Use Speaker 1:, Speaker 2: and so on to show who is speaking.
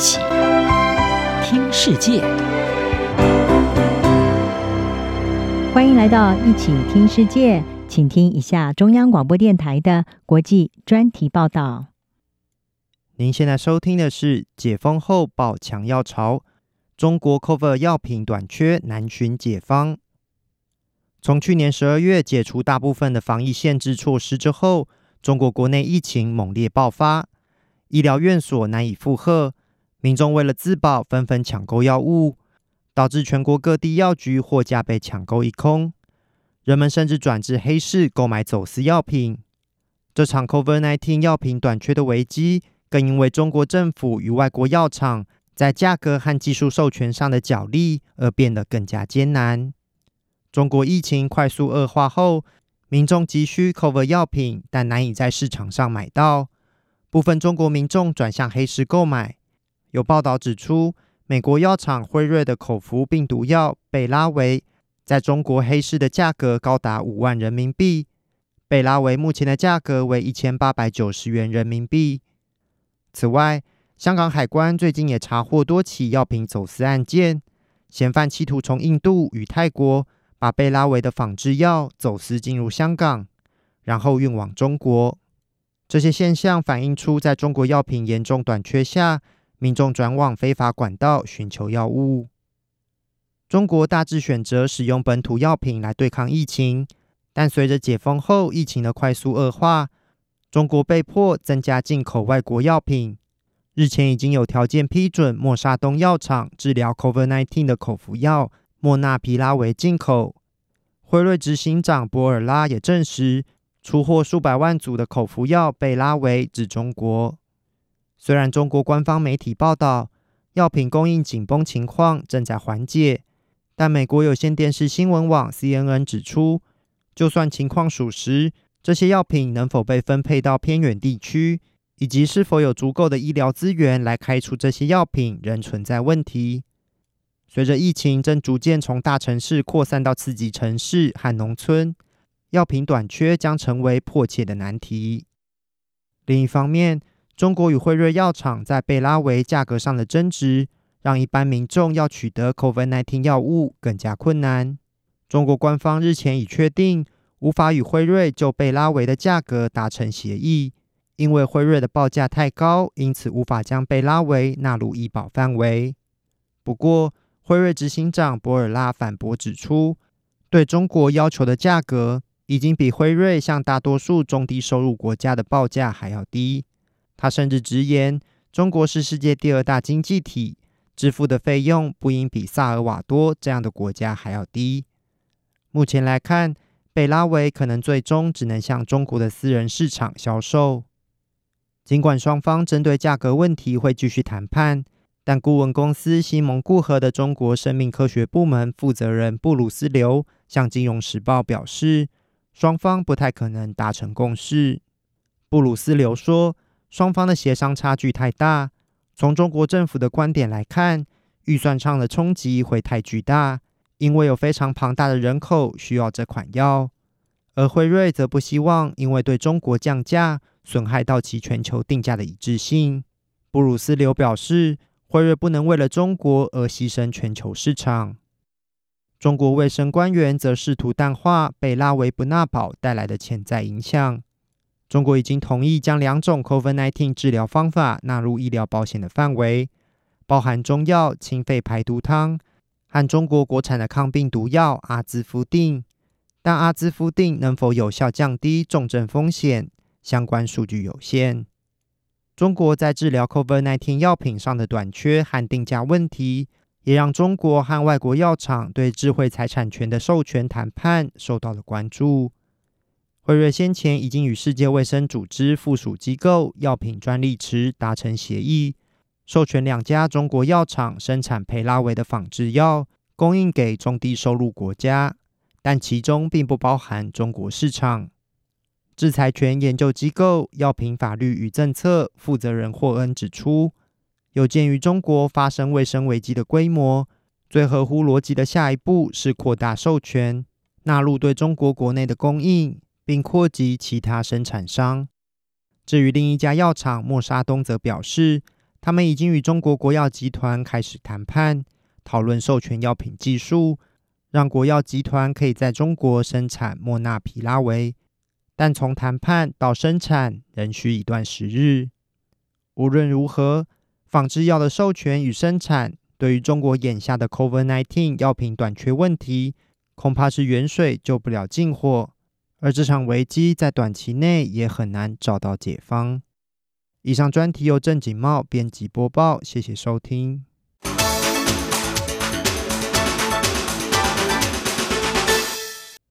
Speaker 1: 起听世界，
Speaker 2: 欢迎来到一起听世界，请听一下中央广播电台的国际专题报道。
Speaker 3: 您现在收听的是解封后爆抢药潮，中国 Cover 药品短缺难寻解方。从去年十二月解除大部分的防疫限制措施之后，中国国内疫情猛烈爆发，医疗院所难以负荷，民众为了自保纷纷抢购药物，导致全国各地药局货架被抢购一空，人们甚至转至黑市购买走私药品。这场 COVID-19 药品短缺的危机，更因为中国政府与外国药厂在价格和技术授权上的角力而变得更加艰难。中国疫情快速恶化后，民众急需 COVID 药品，但难以在市场上买到。部分中国民众转向黑市购买。有报道指出，美国药厂辉瑞的口服病毒药贝拉维，在中国黑市的价格高达五万人民币。贝拉维目前的价格为一千八百九十元人民币。此外，香港海关最近也查获多起药品走私案件，嫌犯企图从印度与泰国。把贝拉维的仿制药走私进入香港，然后运往中国。这些现象反映出，在中国药品严重短缺下，民众转往非法管道寻求药物。中国大致选择使用本土药品来对抗疫情，但随着解封后疫情的快速恶化，中国被迫增加进口外国药品。日前已经有条件批准默沙东药厂治疗 COVID-19 的口服药。莫纳皮拉韦进口，辉瑞执行长博尔拉也证实出货数百万组的口服药贝拉维至中国。虽然中国官方媒体报道药品供应紧绷情况正在缓解，但美国有线电视新闻网 CNN 指出，就算情况属实，这些药品能否被分配到偏远地区，以及是否有足够的医疗资源来开出这些药品，仍存在问题。随着疫情正逐渐从大城市扩散到次级城市和农村，药品短缺将成为迫切的难题。另一方面，中国与辉瑞药厂在贝拉维价格上的争执，让一般民众要取得 COVID-19 药物更加困难。中国官方日前已确定，无法与辉瑞就贝拉维的价格达成协议，因为辉瑞的报价太高，因此无法将贝拉维纳入医保范围。不过，辉瑞执行长博尔拉反驳指出，对中国要求的价格已经比辉瑞向大多数中低收入国家的报价还要低。他甚至直言，中国是世界第二大经济体，支付的费用不应比萨尔瓦多这样的国家还要低。目前来看，贝拉维可能最终只能向中国的私人市场销售。尽管双方针对价格问题会继续谈判。但顾问公司西蒙固合的中国生命科学部门负责人布鲁斯刘向《金融时报》表示，双方不太可能达成共识。布鲁斯刘说，双方的协商差距太大。从中国政府的观点来看，预算上的冲击会太巨大，因为有非常庞大的人口需要这款药。而辉瑞则不希望因为对中国降价，损害到其全球定价的一致性。布鲁斯刘表示。辉瑞不能为了中国而牺牲全球市场。中国卫生官员则试图淡化贝拉维布纳堡带来的潜在影响。中国已经同意将两种 COVID-19 治疗方法纳入医疗保险的范围，包含中药清肺排毒汤和中国国产的抗病毒药阿兹夫定。但阿兹夫定能否有效降低重症风险，相关数据有限。中国在治疗 COVID-19 药品上的短缺和定价问题，也让中国和外国药厂对智慧财产权的授权谈判受到了关注。辉瑞先前已经与世界卫生组织附属机构药品专利池达成协议，授权两家中国药厂生产培拉维的仿制药，供应给中低收入国家，但其中并不包含中国市场。制裁权研究机构药品法律与政策负责人霍恩指出，有鉴于中国发生卫生危机的规模，最合乎逻辑的下一步是扩大授权，纳入对中国国内的供应，并扩及其他生产商。至于另一家药厂默沙东则表示，他们已经与中国国药集团开始谈判，讨论授权药品技术，让国药集团可以在中国生产莫纳皮拉韦。但从谈判到生产仍需一段时日。无论如何，仿制药的授权与生产，对于中国眼下的 COVID-19 药品短缺问题，恐怕是远水救不了近火。而这场危机在短期内也很难找到解方。以上专题由正经茂编辑播报，谢谢收听。